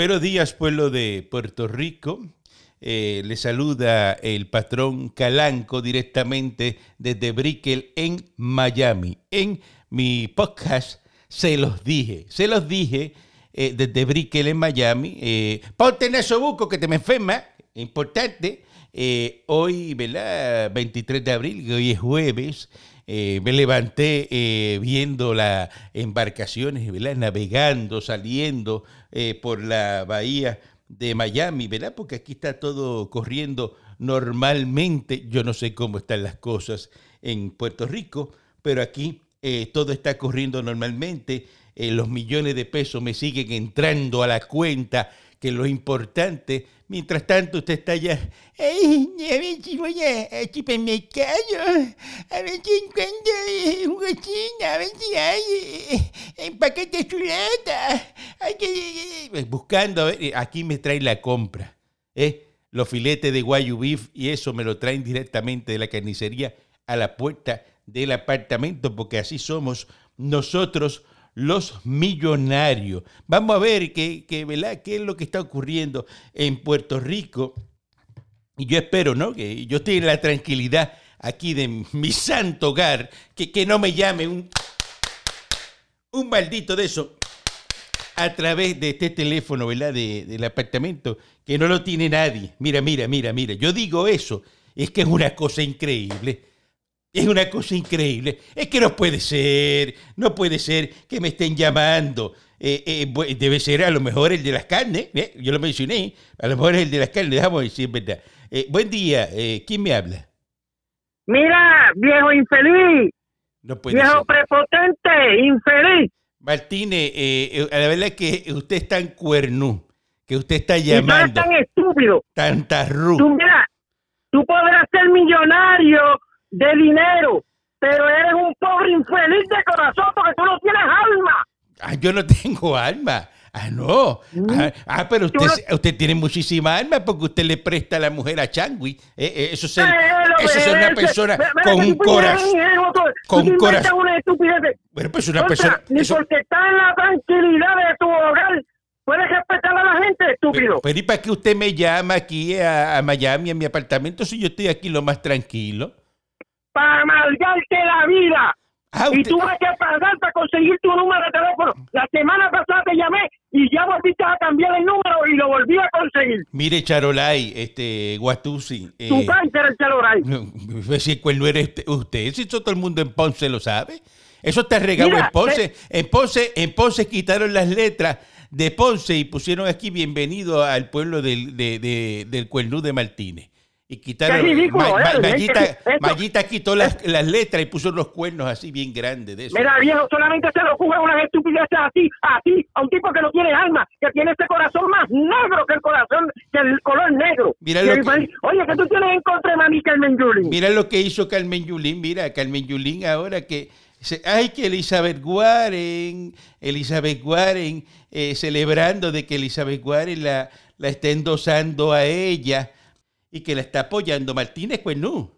Buenos días, pueblo de Puerto Rico. Eh, le saluda el patrón Calanco directamente desde Brickell en Miami. En mi podcast se los dije, se los dije eh, desde Brickell en Miami. Eh, ponte en eso buco que te me enferma, importante. Eh, hoy, ¿verdad? 23 de abril, hoy es jueves. Me levanté viendo las embarcaciones, ¿verdad? Navegando, saliendo eh, por la bahía de Miami, ¿verdad? Porque aquí está todo corriendo normalmente. Yo no sé cómo están las cosas en Puerto Rico, pero aquí eh, todo está corriendo normalmente. Eh, los millones de pesos me siguen entrando a la cuenta, que es lo importante. Mientras tanto, usted está allá. A ver si voy a, a supermercado. A ver si encuentro un cocina. A ver si hay eh, paquete de chuleta. Hay que, buscando, a ver, aquí me traen la compra. ¿eh? Los filetes de guayu beef y eso me lo traen directamente de la carnicería a la puerta del apartamento, porque así somos nosotros los millonarios. Vamos a ver qué, qué, ¿verdad? qué es lo que está ocurriendo en Puerto Rico. Y yo espero, ¿no? Que yo estoy en la tranquilidad aquí de mi santo hogar, que, que no me llame un, un maldito de eso a través de este teléfono, ¿verdad? De- del apartamento, que no lo tiene nadie. Mira, mira, mira, mira. Yo digo eso, es que es una cosa increíble. Es una cosa increíble. Es que no puede ser, no puede ser que me estén llamando. Eh, eh, debe ser a lo mejor el de las carnes, ¿eh? yo lo mencioné, a lo mejor es el de las carnes, déjame decir verdad. Buen día, eh, ¿quién me habla? Mira, viejo infeliz, No puede viejo ser. prepotente, infeliz. Martínez, eh, eh, la verdad es que usted está en cuernú, que usted está Y llamando tan estúpido. tanta ru. Tú, mira, tú podrás ser millonario de dinero, pero eres un pobre infeliz de corazón porque tú no tienes alma. Ah, yo no tengo alma. Ah, no. Ah, ah, pero usted, no- usted tiene muchísima alma porque usted le presta a la mujer a Changui. Eh, eh, eso es, eso es una persona con un corazón. con corazón. Bueno, pues una persona. ni porque estás en la tranquilidad de tu hogar, puedes respetar a la gente, estúpido. pero ¿y para qué usted me llama aquí a, a Miami, a mi apartamento, si yo estoy aquí lo más tranquilo? Para amargarte la vida. Ah, y usted- tuve que pagar para conseguir tu número de teléfono. La semana pasada te llamé y ya volviste a cambiar el número y lo volví a conseguir. Mire, Charolay, este, Guatusi. eh, Tu cáncer el celular. No, si el cuerno eres usted- usted, si eso todo el mundo en Ponce lo sabe. Eso está regado Mira, en Ponce. En Ponce, en Ponce quitaron las letras de Ponce y pusieron aquí bienvenido al pueblo del, de, de- del cuernú de Martínez. Y quitaron. Ridículo Ma- Mayita, Mayita quitó las, las letras y puso unos cuernos así bien grandes de eso. Mira, viejo, solamente se le ocurre unas estupideces así, así, a un tipo que no tiene alma, que tiene ese corazón más negro que el corazón, que el color negro. Mira lo el que- Oye, ¿qué tú tienes en contra de Mami Carmen Yulín? Mira lo que hizo Carmen Yulín, mira, Carmen Yulín ahora que... se- Ay, que Elizabeth Warren, Elizabeth Warren, eh, celebrando de que Elizabeth Warren la, la está endosando a ella y que la está apoyando Martínez, pues no.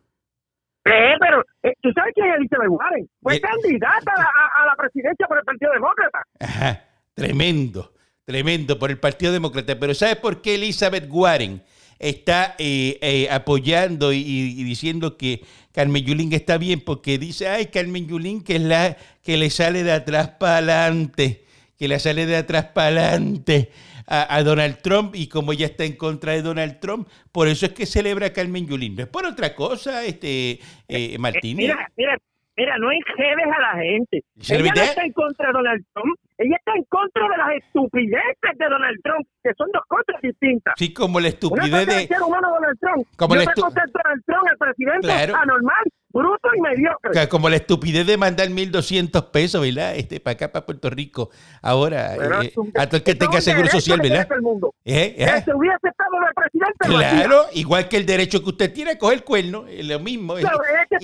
Eh, pero, eh, ¿tú sabes quién es Elizabeth Warren? Fue Eh, candidata a la, a- la presidencia por el Partido Demócrata. Ajá, tremendo, tremendo por el Partido Demócrata. Pero ¿sabes por qué Elizabeth Warren está eh, eh, apoyando y, y diciendo que Carmen Yulín está bien? Porque dice, ay, Carmen Yulín que es la que le sale de atrás para adelante, que le sale de atrás para adelante a, a Donald Trump y como ella está en contra de Donald Trump, por eso es que celebra a Carmen Yulín. No es por otra cosa, este eh, Martínez. Mira, mira, mira, no enjedes a la gente. ¿Se lo Ella no está en contra de Donald Trump, ella está en contra de las estupideces de Donald Trump, que son dos cosas distintas. Sí, como la Una estupidez cosa es de... el ser humano Donald Trump, Como y la estu- cosa es Donald Trump, el presidente Claro. anormal, bruto y mediocre. O sea, como la estupidez de mandar 1.200 pesos, ¿verdad? Este, para acá, para Puerto Rico. Ahora, eh, un- a todo el que tenga seguro social, ¿verdad? el mundo. ¿Eh? Que ¿Eh? se hubiese estado de presidente. Claro, igual que el derecho que usted tiene a coger cuerno, es lo mismo. Es Claro, es que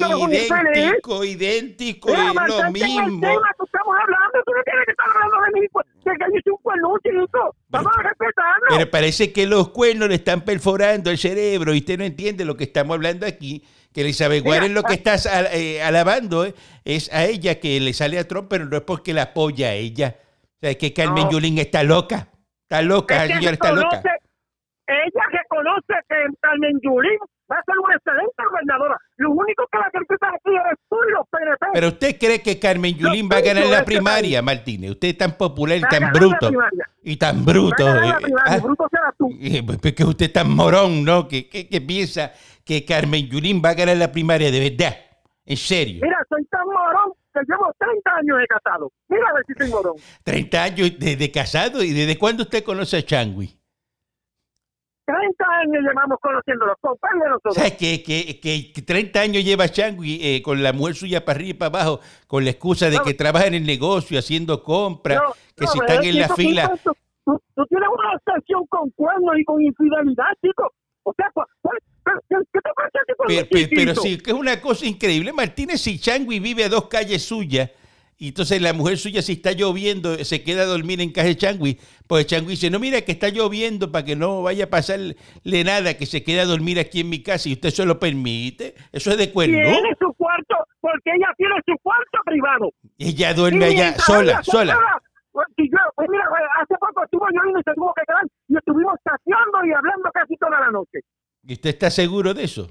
idéntico, es lo el mismo. tema que estamos hablando, tú no tienes que estar hablando de mí, pues, que yo un cuerno, chico. Vamos a respetarlo. Pero parece que los cuernos le están perforando el cerebro y usted no entiende lo que estamos hablando aquí. Que Elizabeth Warren lo que está al- eh, alabando eh, es a ella que le sale a Trump, pero no es porque la apoya a ella. O sea, es que Carmen No. Yulín está loca. Está loca, Es señora está loca. Ella reconoce que Carmen Yulín va a ser una excelente gobernadora. Lo único que la critica aquí eres tú y los PNP. Pero usted cree que Carmen Yulín va a ganar la primaria, Martínez. Usted es tan popular y tan bruto. Y tan bruto. eh, ah, bruto serás tú. eh, pues, pues que usted es tan morón, ¿no? Que, que, que piensa que Carmen Yulín va a ganar la primaria de verdad. En serio. Mira, soy tan morón que llevo 30 años de casado. Mira a ver si soy morón. 30 años de, de casado. ¿Y desde cuándo usted conoce a Changui? 30 años llevamos conociéndolos, compañeros O todos. sea, que, que, que 30 años lleva Changui eh, con la mujer suya para arriba y para abajo, con la excusa de No. que trabaja en el negocio, haciendo compras, No, que no, si están es en la fila. tú tienes una obsesión con cuernos y con infidelidad, chico. O sea, ¿qué, qué te pasa a ti con Pero, sí, que es una cosa increíble. Martínez, si Changui vive a dos calles suyas, y entonces la mujer suya, si está lloviendo, se queda a dormir en casa de Changui, pues Changui dice, no, mira que está lloviendo para que no vaya a pasarle nada, que se quede a dormir aquí en mi casa, y usted se lo permite. Eso es de cuerno. Tiene su cuarto, porque ella tiene su cuarto privado. Ella duerme allá sola, se sola. Queda, pues, si yo, pues mira, pues, hace poco estuvo yo y se tuvo que quedar y estuvimos tateando y hablando casi toda la noche. ¿Y usted está seguro de eso?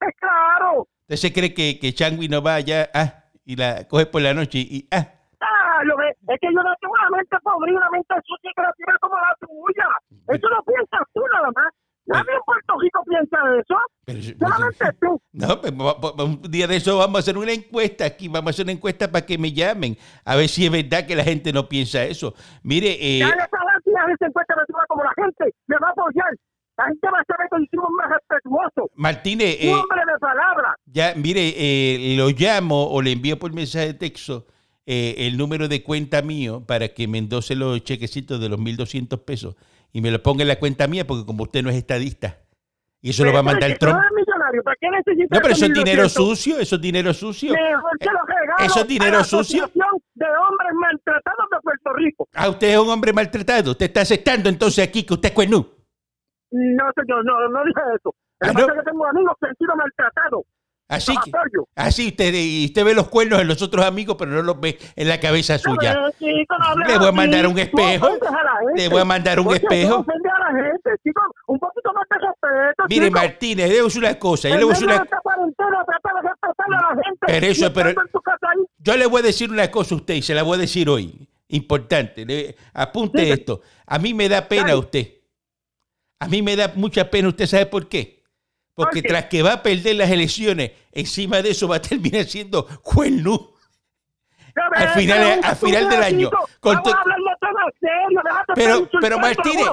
Es claro. ¿Usted se cree que, que Changui no va allá ah, y la coge por la noche y ah? Ah, lo que, es que yo no tengo una mente pobre, una mente sucia y creativa como la tuya. Eso lo piensas tú nada más. Nadie en Puerto Rico piensa eso. Pero, Solamente tú. no, pues un día de eso vamos a hacer una encuesta aquí, vamos a hacer una encuesta para que me llamen, a ver si es verdad que la gente no piensa eso. Mire, eh, Ya le sabrás si esa encuesta me como la gente me va a apoyar. La gente va a saber que un hombre respetuoso, Martínez, eh, hombre de palabra. ya, mire, eh, lo llamo o le envío por mensaje de texto eh, el número de cuenta mío para que me endose los chequecitos de los 1.200 pesos y me lo ponga en la cuenta mía porque como usted no es estadista. Y eso lo va a mandar Trump. ¿para qué No, pero eso es dinero 1.200? sucio, eso es dinero sucio. Mejor que lo regalo ¿Eso es dinero a la sucio? De hombres maltratados de Puerto Rico. Ah, usted es un hombre maltratado. Usted está aceptando entonces aquí que usted es cuernú. No, señor, no, no dije eso. Ah, ¿no? que tengo amigos que han sido maltratados. Así que, así usted, y usted ve los cuernos en los otros amigos, pero no los ve en la cabeza suya. No, chico, no hables Le voy a mandar un espejo. Le voy a mandar un Oye, espejo. ofendes a la gente, chico. Un poquito más de respeto, Mire, chico. Martínez, le voy una cosa. Yo le voy de una, de. Pero eso, pero- yo le voy a decir una cosa a usted y se la voy a decir hoy. Importante. Le- apunte esto. A mí me da pena usted. A mí me da mucha pena. ¿Usted sabe por qué? Porque tras que va a perder las elecciones, encima de eso va a terminar siendo cuernú. Ya Al final- al final del año, con Pero, pero Martínez,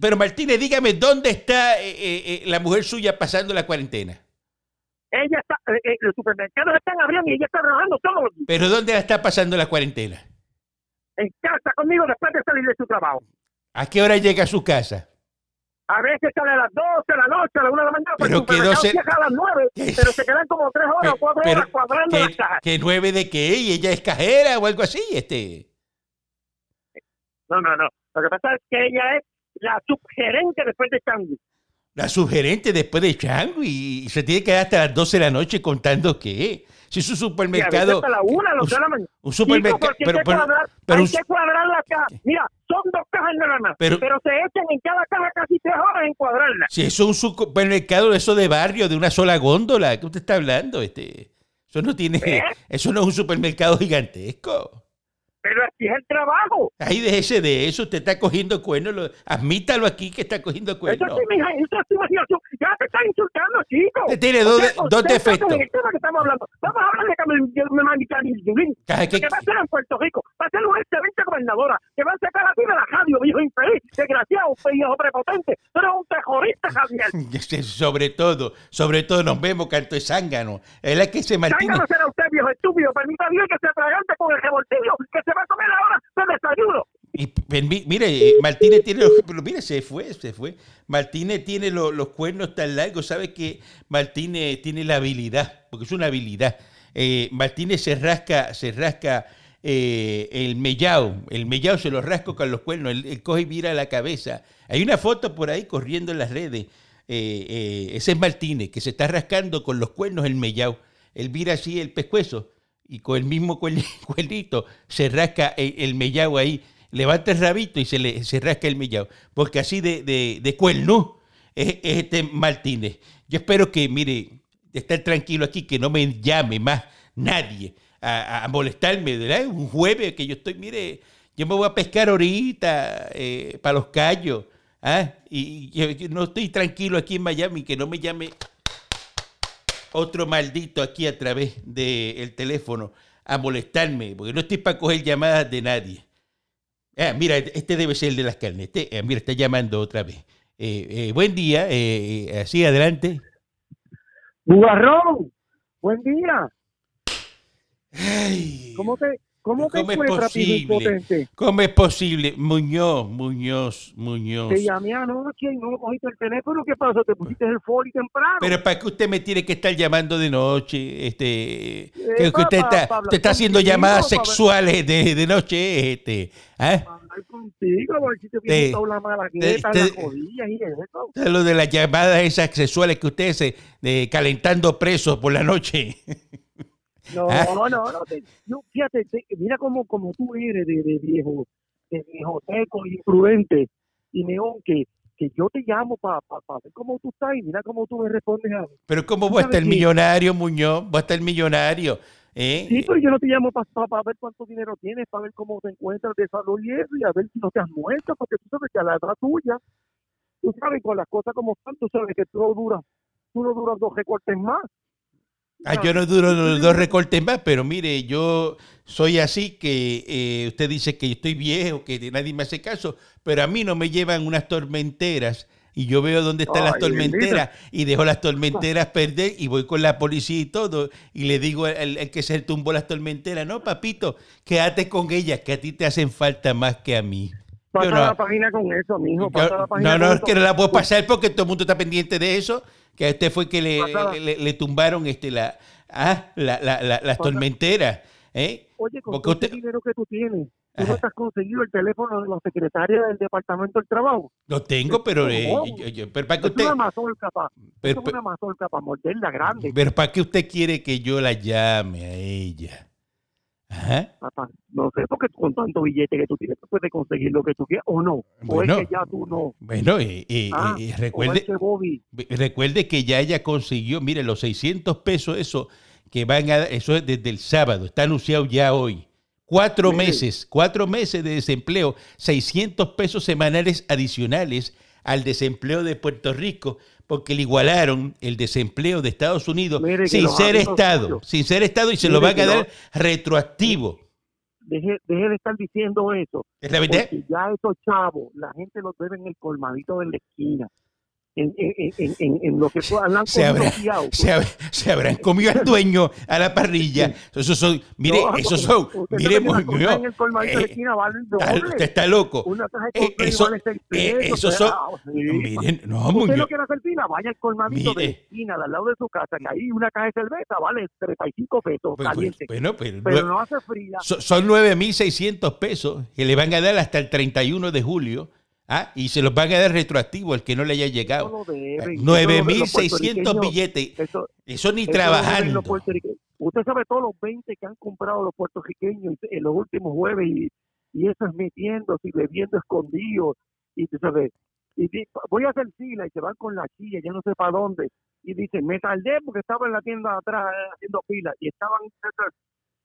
pero Martínez, dígame, ¿dónde está eh, eh, eh, la mujer suya pasando la cuarentena? Ella está, eh, eh, los supermercados están abriendo y ella está trabajando todos los días ¿Pero dónde la está pasando la cuarentena? en casa conmigo después de salir de su trabajo. ¿A qué hora llega a su casa? A veces sale a las 12 de la noche, a la 1 de la mañana, Pero pero que supermercado 12 cierra a las 9, ¿Qué? pero se quedan como 3 horas o 4 Pero- horas cuadrando ¿Qué, las cajas. qué nueve de qué? ¿Y ella es cajera o algo así? Este. No, no, no. Lo que pasa es que ella es la subgerente después de Changi. La sugerente después de Chango y, y se tiene que quedar hasta las 12 de la noche contando qué. Si es un Y a veces supermercado. hasta la 1, a las un- 2 de la mañana. Un supermercado. Pero, hay, que pero, cuadrar, pero hay que cuadrar la caja. Mira, son dos cajas nada más, Pero- pero, se echan en cada caja casi 3 horas en cuadrarla. si eso es un supermercado de eso de barrio, de una sola góndola, ¿qué usted está hablando? Este, eso no tiene. ¿Eh? Eso no es un supermercado gigantesco. Pero así es el trabajo. Ahí déjese de eso, usted está cogiendo cuernos. lo- admítalo aquí que está cogiendo Eso cuernos. sí, mija, eso sí, mija, tú- ya te están insultando, chico. Tiene dos, Usted- dos defectos. en el tema que estamos hablando. Vamos a hablar de Carmen de Carmen Yulín. Cada que- que va a ser en Puerto Rico, va a ser una excelente gobernadora, que va a sacar a ti de la radio, viejo infeliz, desgraciado, viejo prepotente. Tú eres un terrorista, Javier. Sobre todo, sobre todo nos vemos canto de zángano. Es la que se Martínez. Cángano será usted, viejo estúpido. Permita Dios que se atragante con el revoltillo que se va comer ahora de desayuno. Y permi- mire, eh, Martínez tiene los, mire, se fue, se fue. Martínez tiene lo- los cuernos tan largos, sabe que Martínez tiene la habilidad, porque es una habilidad. Eh, Martínez se rasca, se rasca eh, el mellao, el mellao se lo rasca con los cuernos, él, coge y vira la cabeza. Hay una foto por ahí corriendo en las redes. eh, ese es Martínez, que se está rascando con los cuernos el mellao. Él vira así el pescuezo y con el mismo cuer- cuernito se rasca el, el mellao ahí levanta el rabito y se le se rasca el millado. Porque así de, de, de cuerno es, es este Martínez. Yo espero que, mire, estar tranquilo aquí, que no me llame más nadie a, molestarme, ¿verdad? Un jueves que yo estoy, mire, yo me voy a pescar ahorita eh, para los callos. ¿ah? Y, y yo no estoy tranquilo aquí en Miami, que no me llame otro maldito aquí a través del teléfono a molestarme, porque no estoy para coger llamadas de nadie. Ah, mira, este debe ser el de las carnes. Este, eh, mira, está llamando otra vez. Eh, eh, buen día, eh, así adelante. Bugarrón, buen día. Ay, ¿Cómo te, cómo ¿Cómo es posible? ¿Cómo es posible? Muñoz, Muñoz, Muñoz. Te llamé anoche y no cogiste el teléfono. ¿Qué pasó? ¿Te pusiste el folio temprano? Pero ¿para qué usted me tiene que estar llamando de noche? Este, que- que usted, pa- está, pa usted está haciendo llamadas sexuales de, de noche, este, hablar contigo, si te la te- las y eso. Lo de las llamadas esas sexuales que usted se de calentando presos por la noche. No, ¿Ah? no, no, no, te- no, fíjate, te- mira cómo, como tú eres de, de viejo, de viejo teco, imprudente y neón, que, que yo te llamo para ver cómo tú estás y mira cómo tú me respondes a. Pero ¿cómo ¿Sabes estar qué? millonario, Muñoz? Va a estar millonario. ¿eh? Sí, pero yo no te llamo para ver cuánto dinero tienes, para ver cómo te encuentras de salud y eso, y a ver si no te has muerto, porque tú sabes que a la edad tuya, tú sabes con las cosas como están, tú sabes que tú no duras, tú no duras dos recortes más. Ah, yo no duro los dos recortes más, pero mire, yo soy así que eh, usted dice que estoy viejo, que nadie me hace caso, pero a mí no me llevan unas tormenteras y yo veo dónde están las tormenteras y dejo las tormenteras perder y voy con la policía y todo y le digo al, al que se tumbó las tormenteras, no, papito, quédate con ellas, que a ti te hacen falta más que a mí. Pasa no- la página con eso, mijo, Yo- pasa la página no, no, es que no la puedo pasar porque todo el mundo está pendiente de eso. Que a este fue que le, le, le- le tumbaron este, la, ah, la, la- la- las tormenteras. ¿eh? Oye, con todo usted- ese dinero que tú tienes, ¿tú Ajá. no te has conseguido el teléfono de la secretaria del Departamento del Trabajo? Lo tengo, pero, eh, yo- yo- pero para que Es usted, una mazorca, pa. pero, es una mazorca para morderla grande. pero para qué usted quiere que yo la llame a ella. Papá. No sé, porque con tanto billete que tú tienes, tú puedes conseguir lo que tú quieras o no. Bueno. o es que ya tú no. Bueno, eh, eh, Ah, es recuerde, que Bobby, recuerde que ya ella consiguió, mire, los 600 pesos, eso que van a, eso es desde el sábado, está anunciado ya hoy. Cuatro Mire. meses, cuatro meses de desempleo, 600 pesos semanales adicionales al desempleo de Puerto Rico, porque le igualaron el desempleo de Estados Unidos Mire sin ser Estado, suyos- sin ser Estado y se lo van a que dar los- retroactivo. deje, deje de estar diciendo eso. ¿Es la ya esos chavos, la gente los debe en el colmadito de la esquina. En, en, en, en, lo que hablan Se habrá- fiado. Se, hab- se habrán comido al dueño a la parrilla. Esos son, mire, No, esos son, mire, de usted está loco. Una caja de Eh, eso- vale eh, pesos, esos son- ah, sí. Miren, no, Usted Muñoz. no quiere hacer fila, vaya al colmadito de la Mire. esquina, al lado de su casa, que ahí una caja de cerveza vale 35 pesos Pues, caliente. Bueno, pero, pero no hace fría. so- son 9.600 pesos que le van a dar hasta el 31 de julio. ¿Ah? Y se los van a dar retroactivo al que no le haya llegado. deben. 9.600 Eso lo- los billetes. Eso ni eso trabajando. Usted sabe todos los 20 que han comprado los puertorriqueños en los últimos jueves y, y eso es metiéndose y bebiendo escondidos. Y tú sabes, y voy a hacer fila y se van con la chilla, ya no sé para dónde. Y dicen, me tardé porque estaba en la tienda de atrás eh, haciendo fila y estaban.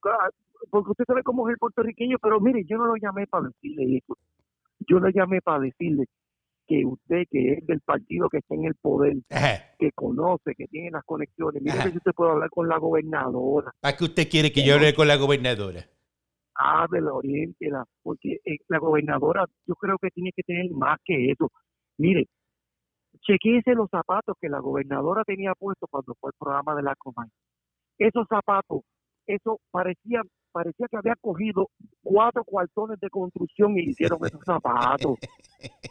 ah, Porque usted sabe cómo es el puertorriqueño, pero mire, yo no lo llamé para decirle eso. Yo lo llamé para decirle que usted, que es del partido que está en el poder, Ajá. que conoce, que tiene las conexiones, mire Ajá. ver si usted puede hablar con la gobernadora, ¿Para qué usted quiere que yo hable con la gobernadora? háblela, oriéntela, porque eh, la gobernadora yo creo que tiene que tener más que eso. Mire, chequeese los zapatos que la gobernadora tenía puestos cuando fue el programa de la Comay. Esos zapatos, eso parecía parecía que había cogido cuatro cuartones de construcción y le hicieron esos zapatos.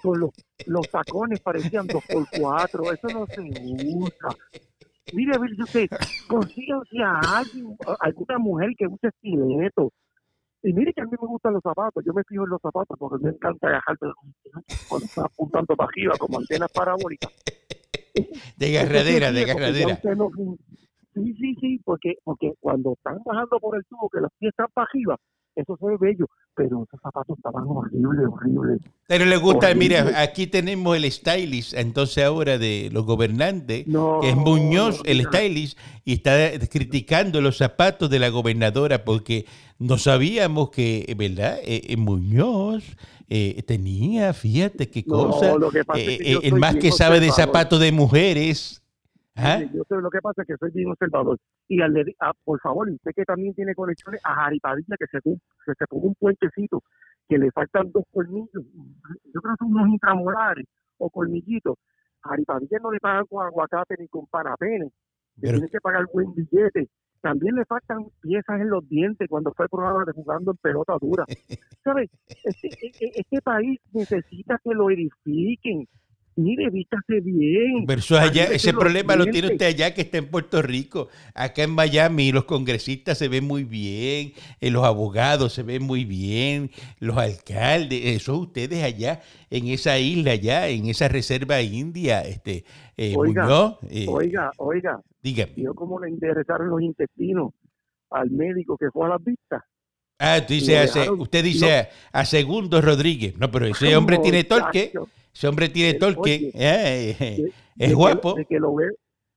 Los, los tacones parecían dos por cuatro, eso no se usa. Mire, si usted consíganse a alguien, a alguna mujer que use estileto. Y mire que a mí me gustan los zapatos, yo me fijo en los zapatos porque me encanta agajarte cuando está apuntando para arriba como antenas parabólicas. De agarradera, de usted no- Sí, sí, sí, porque, porque cuando están bajando por el tubo, que los pies están para arriba, eso se ve bello, pero esos zapatos estaban horribles, horribles. Pero le gusta, Horrible. mira, aquí tenemos el stylist, entonces ahora de los gobernantes, No, que es Muñoz, no, el stylist, y está criticando los zapatos de la gobernadora porque no sabíamos que, ¿verdad? Eh, eh, Muñoz eh, tenía, fíjate qué cosa, que eh, eh, el más que sabe de zapatos de mujeres. Mire, Yo sé lo que pasa es que soy bien observador. Y al de- ah, por favor, y usted que también tiene conexiones a Jaripadilla, que se, que se ponga un puentecito, que le faltan dos colmillos, yo creo que son unos intramolares o colmillitos. A Jaripadilla no le pagan con aguacate ni con parapenes, le Pero- tienen que pagar buen billete. También le faltan piezas en los dientes cuando fue programa de jugando en pelota dura. ¿Sabe? Este, e- e- este país necesita que lo edifiquen. Mire, vístase bien. Allá, ese problema lo tiene usted allá que está en Puerto Rico. Acá en Miami los congresistas se ven muy bien, eh, los abogados se ven muy bien, los alcaldes, eso ustedes allá en esa isla allá, en esa reserva india, este eh, Oiga, Muñoz, eh, Oiga, oiga, dígame. cómo le enderezaron los intestinos al médico que fue a las vistas. Ah, tú dice, lo a se- dejaron- usted dice a, a Segundo Rodríguez. No, pero ese hombre tiene torque, ese hombre tiene Eh, torque, oye, eh, de- es de que- guapo. de que lo ve,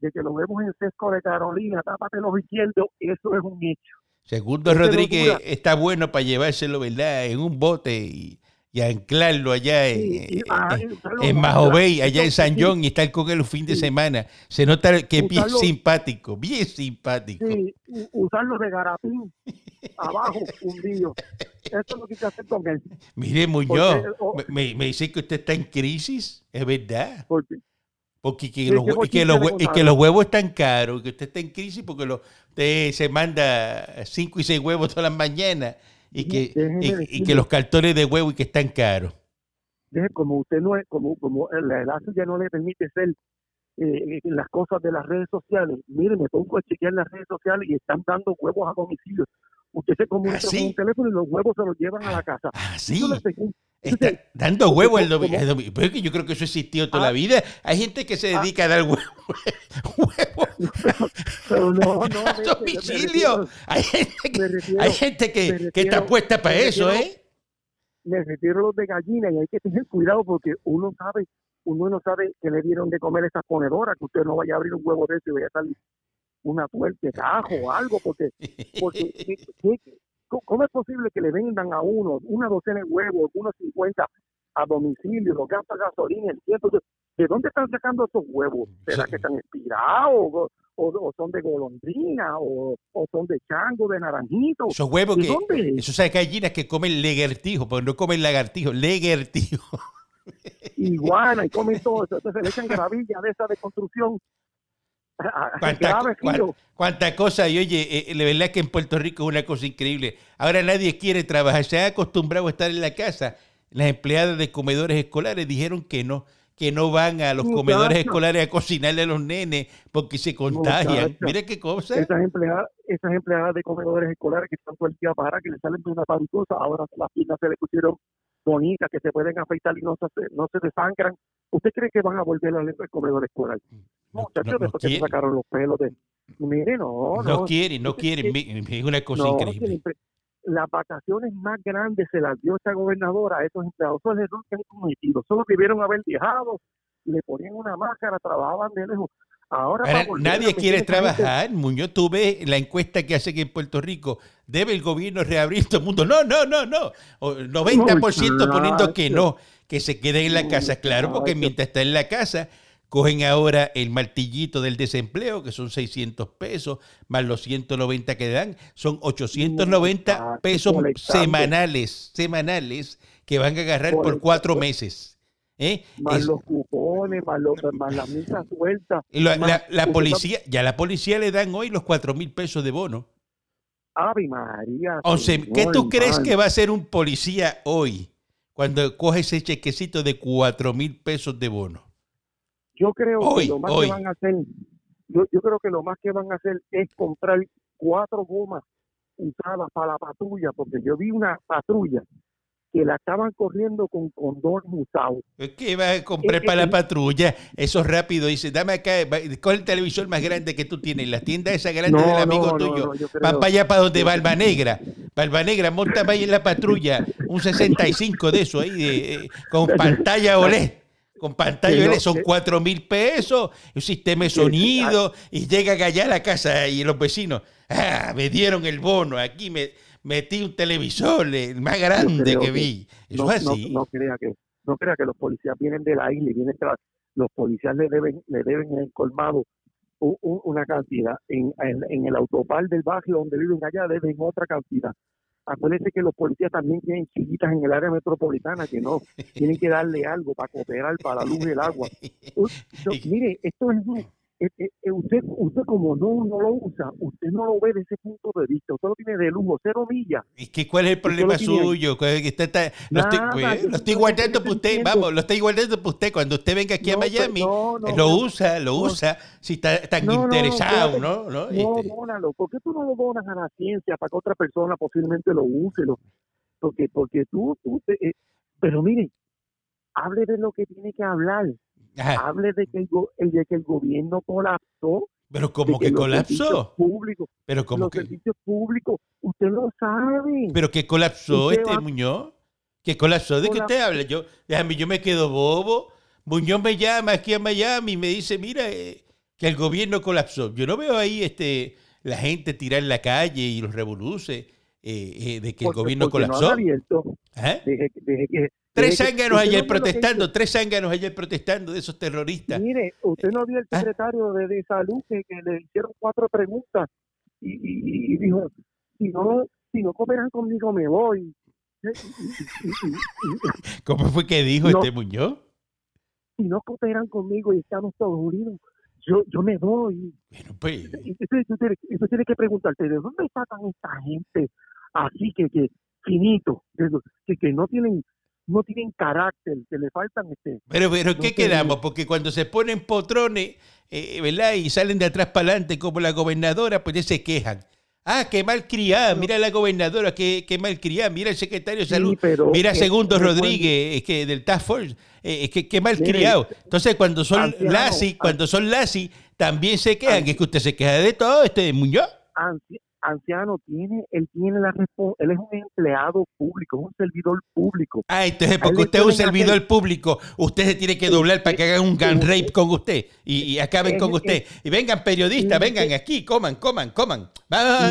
de que lo vemos en Sesco de Carolina, tápate los izquierdos, eso es un hecho. Segundo Rodríguez está bueno para llevárselo, ¿verdad? En un bote y, y anclarlo allá en, en- ah, en- usarlo en Mahobey, ¿verdad? allá en San John, y estar con él un fin de Sí. semana. Se nota que es bien simpático, bien simpático. Sí, usarlo de garapín, abajo, hundido. Eso es lo que hay que hacer con él. Mire, Muñoz, Porque, oh. me, me- dice que usted está en crisis, es verdad. Porque Porque que los, y que y los huevos están caros, que usted está en crisis porque lo, usted se manda cinco y seis huevos todas las mañanas y que, y- que los cartones de huevo y que están caros. deje, como usted no es, como, como la edad suya no le permite ser eh, en las cosas de las redes sociales, mire, me pongo a chequear las redes sociales y están dando huevos a domicilio. Usted se comunica ¿Ah, sí? con un teléfono y los huevos se los llevan a la casa. Ah, sí. Está Entonces, dando porque huevo el domingo. yo creo que eso existió toda Ah. la vida. Hay gente que se Ah. dedica a dar huevo, huevo Pero no, no, a domicilio. refiero- Hay gente que, refiero- hay gente que, me que está refiero- puesta para eso, refiero- ¿eh? me refiero a los de gallina y hay que tener cuidado porque uno sabe, uno no sabe que le dieron de comer esas ponedoras, que usted no vaya a abrir un huevo de eso y vaya a salir una tuerca de cajo o algo, porque, porque ¿qué- qué- cómo- ¿cómo es posible que le vendan a uno una docena de huevos, unos 50 a domicilio, lo gasta gasolina, el tiempo? ¿De, de dónde están sacando esos huevos? ¿Será Sí. que están expirados o, o- son de golondrina o, o son de chango, de naranjito? Esos huevos ¿De que. dónde? Esos hay gallinas que comen legertijo, porque no comen lagartijo, legertijo. iguana y comen todo eso. Entonces le echan gravilla de esa de construcción. A- a- Cuánta, grave, cuán- filo. cuánta cosa. Y oye, eh, la verdad que en Puerto Rico es una cosa increíble. Ahora nadie quiere trabajar. Se ha acostumbrado a estar en la casa. Las empleadas de comedores escolares dijeron que no, que no van a los comedores escolares a cocinarle a los nenes porque se contagian. Muchacho. Mira qué cosa. Esas empleadas, esas empleadas de comedores escolares que están todo el día para que le salen de una parutosa, ahora las piernas se le pusieron bonitas, que se pueden afeitar y no se, no se desangran. ¿Usted cree que van a volver al comedor escolar? No, Muchachos, no- no después que sacaron los pelos de... Mire, no, No no. quieren, no quieren. Es una cosa No, increíble. las vacaciones más grandes se las dio esta gobernadora a esos empleados. Eso es el error que han cometido. Solo debieron haber viajado, le ponían una máscara, trabajaban de lejos. Ahora, nadie quiere trabajar, Muñoz. Tú ves la encuesta que hacen en Puerto Rico. ¿Debe el gobierno reabrir todo el mundo? No, no, no, no. O 90% poniendo que no, que se queden en la casa. Claro, porque mientras está en la casa, cogen ahora el martillito del desempleo, que son 600 pesos, más los 190 que dan, son 890 Muchacho, pesos semanales, semanales, que van a agarrar por cuatro meses. ¿Eh? Más Es- los cupones, más, los, más la misa suelta. y la, más- la- la porque policía, ya la policía le dan hoy los cuatro mil pesos de bono. Ave María. ¿Qué tú crees que va a hacer un policía hoy cuando coge ese chequecito de cuatro mil pesos de bono? Yo creo Hoy, que lo más hoy. que van a hacer, yo, yo creo que lo más que van a hacer es comprar cuatro gomas usadas para la patrulla, porque yo vi una patrulla que la estaban corriendo con condones usados. ¿Qué va a comprar para la patrulla? Eso es rápido. Dice, dame acá, va- ¿cuál es el televisor más grande que tú tienes? La tienda esa grande No, del amigo no, tuyo. no, Van para allá para donde va Alba Negra. Alba Negra, monta ahí en la patrulla un 65 de eso ahí, de- eh, con pantalla OLED. Con pantalla OLED son 4 mil pesos, un sistema de sonido, y llegan allá a la casa y los vecinos, ah, me dieron el bono, aquí me metí un televisor, el más grande que que vi. Eso no, es no, así. no crea que no crea que los policías vienen de la isla y vienen tras los policías le deben le deben en el colmado u- u- una cantidad en, en, en el autopar del barrio donde viven allá deben otra cantidad acuérdense que los policías también tienen chiquitas en el área metropolitana que no tienen que darle algo para cooperar para la luz y el agua no, mire esto es un- eh, eh, eh, usted usted como no no lo usa usted no lo ve desde ese punto de vista usted lo tiene de lujo cero millas ¿Y qué, cuál es el problema suyo? ¿Cuál es que está- está- lo, estoy, pues, lo guardando para usted, vamos, lo estoy guardando para usted. Cuando usted venga aquí a No, pero Miami, no, no, lo usa, lo usa, si está tan interesado. ¿no? ¿no? No, Este, dónalo. ¿Por qué tú no lo donas a la ciencia para que otra persona posiblemente lo use? Lo- Porque, porque tú, tú te- eh, pero mire, hable de lo que tiene que hablar. Ajá, Hable de que el, go- el- de que el gobierno colapsó. pero como que colapsó, Públicos, pero como los que, servicios públicos, usted lo sabe. pero que colapsó Usted este va- Muñoz, que colapsó, ¿de qué usted habla? Yo, déjame, yo me quedo bobo. Muñoz me llama aquí a Miami y me dice, mira, eh, que el gobierno colapsó. Yo no veo ahí este la gente tirar en la calle y los revoluces eh, eh, de que el gobierno no colapsó. deje que- Tres zánganos ayer no protestando, tres zánganos ayer protestando de esos terroristas. Mire, usted no vio el Ah. secretario de, de salud que, que le hicieron cuatro preguntas y, y- y dijo, si no, si no cooperan conmigo me voy. ¿Cómo fue que dijo No. este Muñoz? si no cooperan conmigo y estamos todos unidos, yo, yo me voy. Bueno, pues, Y Entonces tú tienes, entonces tienes que preguntarte, ¿de dónde sacan esta gente así que, que finito, de lo- que, que no tienen no tienen carácter, que le faltan este pero, pero ¿qué quedamos? Porque cuando se ponen potrones, eh, ¿verdad? Y salen de atrás para adelante como la gobernadora, pues ya se quejan. Ah, qué mal criada, mira la gobernadora, qué, qué mal criada, mira el secretario de Sí, salud, pero mira Segundo. Rodríguez, es que del Task Force, eh, es que qué mal criado. Entonces, cuando son anciano, lazi, an- cuando son lazi, también se quejan, An- que es que usted se queja de todo, este Muñoz. anci- anciano tiene, él tiene la él es un empleado público, es un servidor público. Ah, entonces porque usted es un servidor público, usted se tiene que doblar para que hagan un gun rape con usted y, y acaben con usted. Y vengan periodistas, vengan aquí, coman, coman, coman.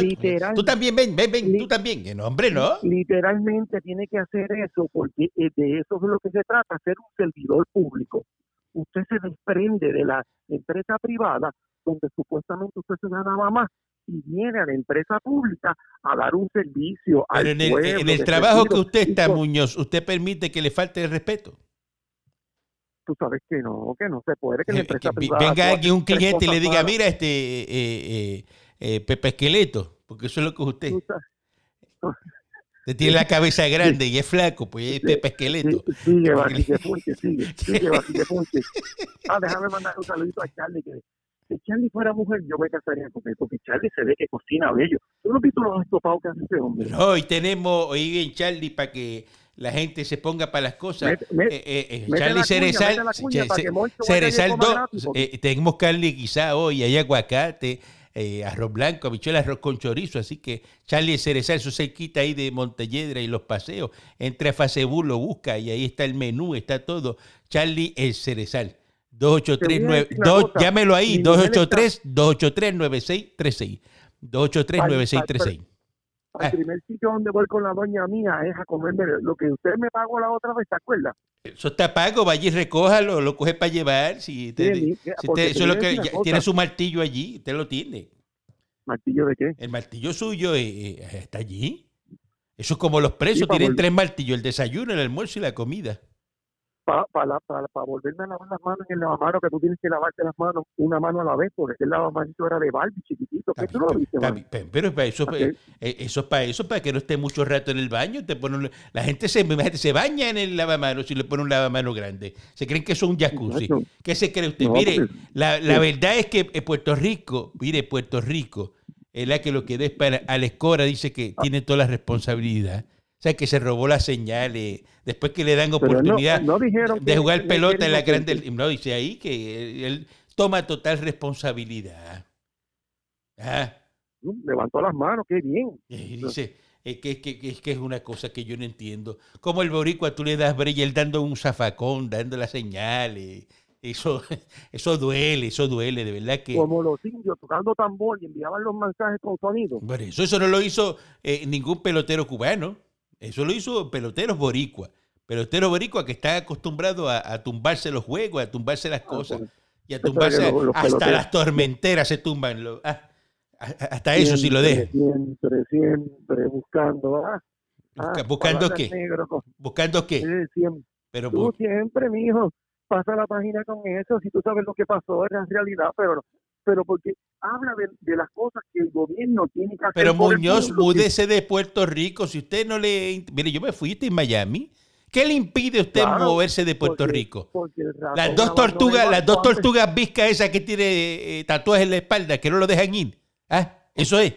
Literal- tú también, ven, ven, ven, tú también. Que No, hombre, no. Literalmente tiene que hacer eso porque eh, de eso es lo que se trata, ser un servidor público. Usted se desprende de la empresa privada donde supuestamente usted se ganaba más y viene a la empresa pública a dar un servicio al Pero en el, pueblo, en el trabajo que usted está, Muñoz, usted permite que le falte el respeto. Tú sabes que no, que no se puede, que la Eh, empresa que privada... venga aquí un cliente y le diga, mira, este eh, eh, eh, Pepe Esqueleto, porque eso es lo que es usted. Tú sabes- tiene la cabeza grande y es flaco, pues es Pepe Esqueleto. Sí, sigue, Punche, sigue, sigue, Punche. Ah, déjame mandar un saludito a Charlie, que si Charlie fuera mujer, yo me casaría con él, porque Charlie se ve que cocina bello. ¿Tú no has visto los estopados que hace ese hombre? No, hoy tenemos, hoy en Charlie, para que la gente se ponga para las cosas. Mete- mete- Eh, eh, eh, Charlie Cerezal, cuña Cerezal coma 2, gratis, porque- eh, tenemos carne quizá hoy, hay aguacate, eh, arroz blanco, habichuelas, arroz con chorizo, así que Charlie Cerezal, eso se quita ahí de Montelledra y los paseos, entre a Facebook, lo busca y ahí está el menú, está todo. Charlie el Cerezal. 283 Te voy a decir una cosa, llámelo ahí, mi mujer 283 283 9636. 283 9636. Al Ah. primer sitio donde voy con la doña mía es a comerme lo que usted me pagó la otra vez, ¿te acuerdas? Eso está pago, vaya y recójalo, lo coge para llevar. Si te- Sí, si porque te- te eso es lo que ya- tiene su martillo allí, usted lo tiene. ¿Martillo de qué? El martillo suyo eh, eh, está allí. Eso es como los presos, Sí, tienen tres martillos, el desayuno, el almuerzo y la comida. Para pa, pa, pa volverme a lavar las manos en el lavamano, que tú tienes que lavarte las manos una mano a la vez, porque el lavamanito era de Barbie chiquitito. ¿Qué Está tú no lo viste, pero- para eso, eh, eso es para eso, para que no esté mucho rato en el baño. Te pone un- la gente se, imagínate, se baña en el lavamanos si le pone un lavamano grande. Se creen que eso es un jacuzzi. ¿Qué se cree usted? No, mire, porque- la, la sí. verdad es que eh, Puerto Rico, mire, Puerto Rico, es la que lo que es para Alex Cora dice que Ah. tiene toda la responsabilidad. Sea, que se robó las señales, después que le dan no- oportunidad no dijeron de jugar que pelota en la grande... No, dice ahí que él toma total responsabilidad. Ah, Levantó las manos, qué bien. y dice, eh, que, que- que es que es una cosa que yo no entiendo. Como el boricua tú le das brilla él dando un zafacón, dando las señales. Eso, eso duele, eso duele, de verdad que... Como los indios tocando tambor y enviaban los mensajes con sonido. Bueno, eso, eso no lo hizo eh, ningún pelotero cubano. Eso lo hizo peloteros boricua. Peloteros boricua que están acostumbrados a, a tumbarse los juegos, a tumbarse las cosas. pues, Y a tumbarse que los- los hasta peloteros- las tormenteras se tumban. lo- ah, hasta eso sí lo dejan. Siempre, siempre buscando. Ah, Busca- ah, ¿Buscando qué? negras, co- ¿Buscando qué? sí, siempre. Pero Tú bu- siempre, mijo, pasa la página con eso, si tú sabes lo que pasó, es la realidad, pero. Pero porque habla de, de las cosas que el gobierno tiene que hacer. Pero Muñoz, múdese de Puerto Rico. Si usted no le... Mire, yo me fui, en Miami. ¿Qué le impide a usted Claro, moverse de Puerto porque- Rico? porque Las dos tortugas, las dos tortugas viscas esas que tiene eh, tatuajes en la espalda, que no lo dejan ir. Ah, eso es.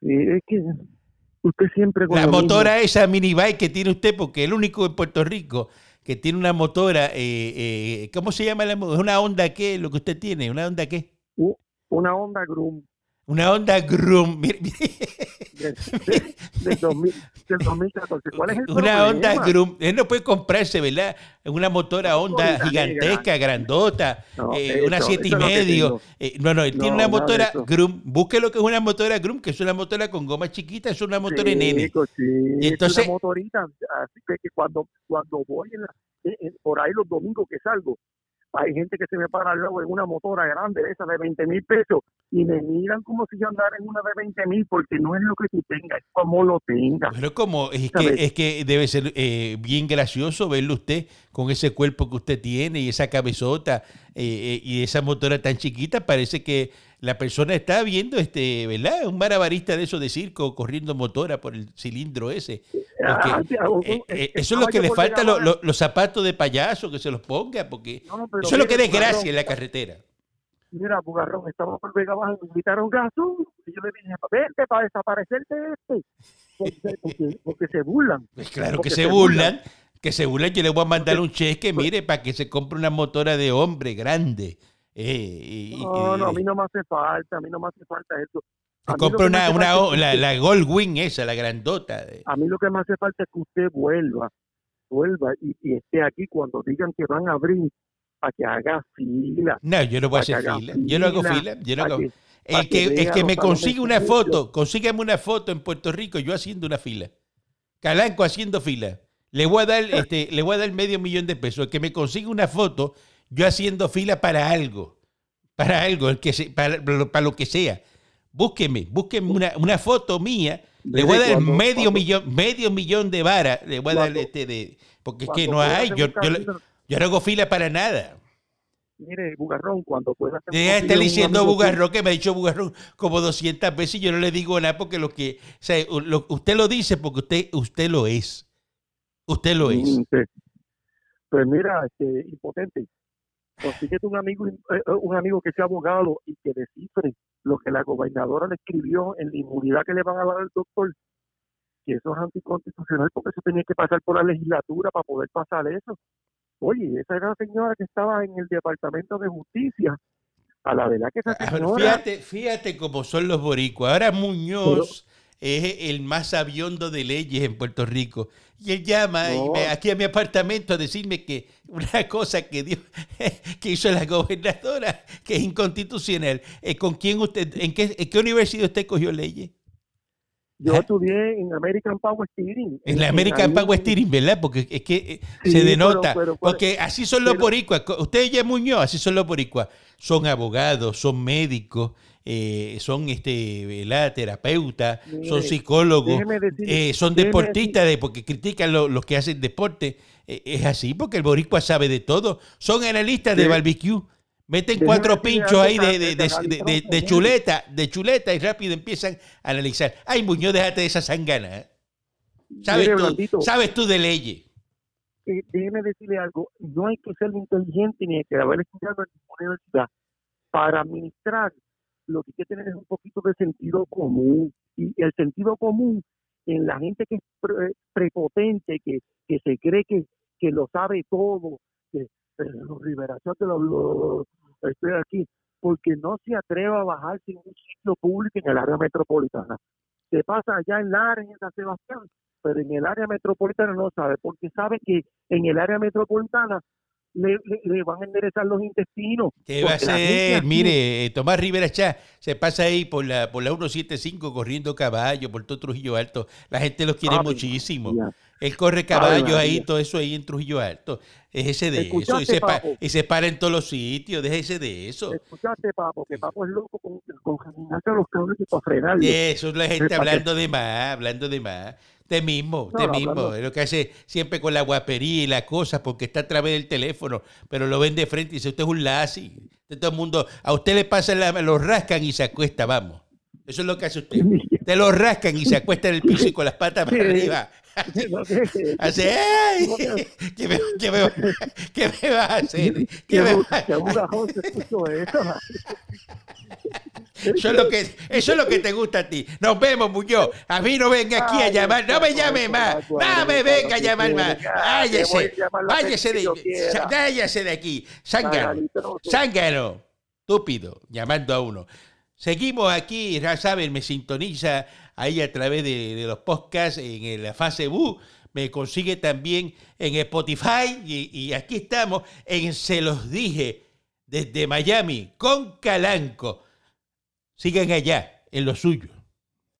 Sí, es que usted siempre con La mismo. motora esa minibike que tiene usted, porque el único en Puerto Rico que tiene una motora, eh, eh, ¿cómo se llama la mo- ¿Una Honda qué? Lo que usted tiene, ¿una Honda qué? Una Honda Grum Una Honda Grum. Mire, mire. de- de- del, 2000 del 2014. ¿Cuál es el Una? Honda Grum. Él no puede comprarse, ¿verdad? Una motora Honda gigantesca, grandota, No, eh, eso- una siete y es medio. Eh, no, no, él tiene No, una nada de motora. Grum. Busque lo que es una motora Grum, que es una motora con goma chiquita, es una motora de nene. Sí, Y es entonces- una motorita, así que, que cuando cuando voy en la- en- en- por ahí los domingos que salgo, hay gente que se me para lado en una motora grande, esa de 20 mil pesos, y me miran como si yo andara en una de 20 mil, porque no es lo que tú tengas, es como lo tengas. Pero como es ¿Sabes? que, es que debe ser eh, bien gracioso verlo usted con ese cuerpo que usted tiene y esa cabezota eh, eh, y esa motora tan chiquita. Parece que la persona está viendo, este, ¿verdad? Un marabarista de eso de circo corriendo motora por el cilindro ese. Ah, un- eh, eh, el eso es lo que le falta, lo- Vega lo- los zapatos de payaso que se los ponga, porque No, no, pero eso es lo que desgracia Bugarrón, en la carretera. Mira, Bugarrón, estamos por Vega Baja y me invitaron. Y yo le dije, vente para desaparecerte este. Porque, porque, porque se burlan. Pues claro que se se burlan, que se burlan. Yo le voy a mandar un cheque, mire, para que se compre una motora de hombre grande. Eh, y- No, no, a mí no me hace falta, a mí no me hace falta eso. Compra una, una, falta la, la Gold Wing esa, la grandota. de- A mí lo que me hace falta es que usted vuelva, vuelva y, y esté aquí cuando digan que van a abrir para que haga fila. No, yo no voy a hacer fila. Yo no hago fila. Yo no hago... que- El que que, el que me consigue una foto, consígame una foto en Puerto Rico, yo haciendo una fila. Calanco haciendo fila. Le voy a dar, este, le voy a dar medio millón de pesos. El que me consiga una foto, yo haciendo fila para algo. Para algo, el que se- para, para lo que sea. Búsqueme, búsqueme una, una foto mía. Le voy a dar cuando- medio cuando- millón, medio millón de varas. Le voy a dar este de. Porque es que no hay. Yo, yo, yo no hago fila para nada. Mire, Bugarrón, cuando pueda hacer estar un diciendo Bugarrón, que me ha dicho Bugarrón como 200 veces y yo no le digo nada porque lo que, o sea, lo- usted lo dice porque usted, usted lo es. Usted lo es. Mm, sí. Pues mira, este, impotente, consíguete un amigo, eh, eh, un amigo que sea abogado y que descifre lo que la gobernadora le escribió en la inmunidad que le van a dar al doctor, que eso es anticonstitucional porque eso tenía que pasar por la legislatura para poder pasar eso. Oye, esa era la señora que estaba en el Departamento de Justicia. A la verdad que esa Ah, señora... Fíjate, fíjate cómo son los boricuas. Ahora Muñoz es el más sabiondo de leyes en Puerto Rico. Y él llama y me- aquí a mi apartamento a decirme que una cosa que dio, que hizo la gobernadora, que es inconstitucional. Eh, ¿Con quién usted, en qué, en qué universidad usted cogió leyes? Yo ¿Ah? estudié en American Power Steering. En la American Power Steering, ¿verdad? Porque es que eh, Sí, se denota. pero- pero- porque así son los pero- boricuas. Usted ya Muñoz, así son los boricuas. Son abogados, son médicos, eh, son este, ¿verdad? terapeutas, Mire, son psicólogos, eh, son deportistas de, porque critican lo- los que hacen deporte. Eh, es así, porque el boricua sabe de todo. Son analistas de barbecue. Meten déjeme cuatro pinchos ahí de, de, chuleta, de chuleta y rápido empiezan a analizar. Ay, Muñoz, déjate de esa sangana. ¿eh? ¿Sabes, Mire, tú, Blandito, sabes tú de leyes. eh, déjeme decirle algo, no hay que ser inteligente ni hay que haber estudiado en ninguna universidad para administrar. Lo que hay que tener es un poquito de sentido común. Y el sentido común en la gente que es prepotente, que, que se cree que, que lo sabe todo, que los liberación de los, estoy aquí, porque no se atreva a bajarse en un sitio público en el área metropolitana. Se pasa allá en Lares, en San Sebastián, pero en el área metropolitana no sabe, porque sabe que en el área metropolitana le, le, van a enderezar los intestinos. ¿Qué va a hacer? Mire, Tomás Rivera Chá se pasa ahí por la, por la 175 corriendo caballo, por todo Trujillo Alto. La gente los quiere muchísimo. Él corre caballos ahí, todo eso ahí en Trujillo Alto. Es ese de eso. Y se, y se, para en todos los sitios. Déjese de eso. Escuchaste, Papo, que Papo es loco con, con los cables y para frenarle. Eso es la gente hablando de más, hablando de más. Usted mismo, usted mismo. Es lo que hace siempre con la guapería y las cosas porque está a través del teléfono, pero lo ven de frente y dice, usted es un lazi. todo el mundo, a usted le pasa, la, lo rascan y se acuesta, vamos. Eso es lo que hace usted. Te lo rascan y se acuesta en el piso y con las patas para arriba. Hace, ¡ay! ¿Qué me, qué, me, ¿Qué me va a hacer? ¿Qué me va a hacer? Eso es, lo que, eso es lo que te gusta a ti. Nos vemos, Muñoz. A mí no venga aquí a llamar. No me llame más. No me venga a llamar más. Váyese. Váyese de, váyase de aquí. Zángano. Zángano. Estúpido. Llamando a uno. Seguimos aquí. Ya saben, me sintoniza ahí a través de, los podcasts en la fase Bu. Me consigue también en Spotify. Y, y aquí estamos en Se los dije desde Miami con Calanco. Sigan allá, en lo suyo.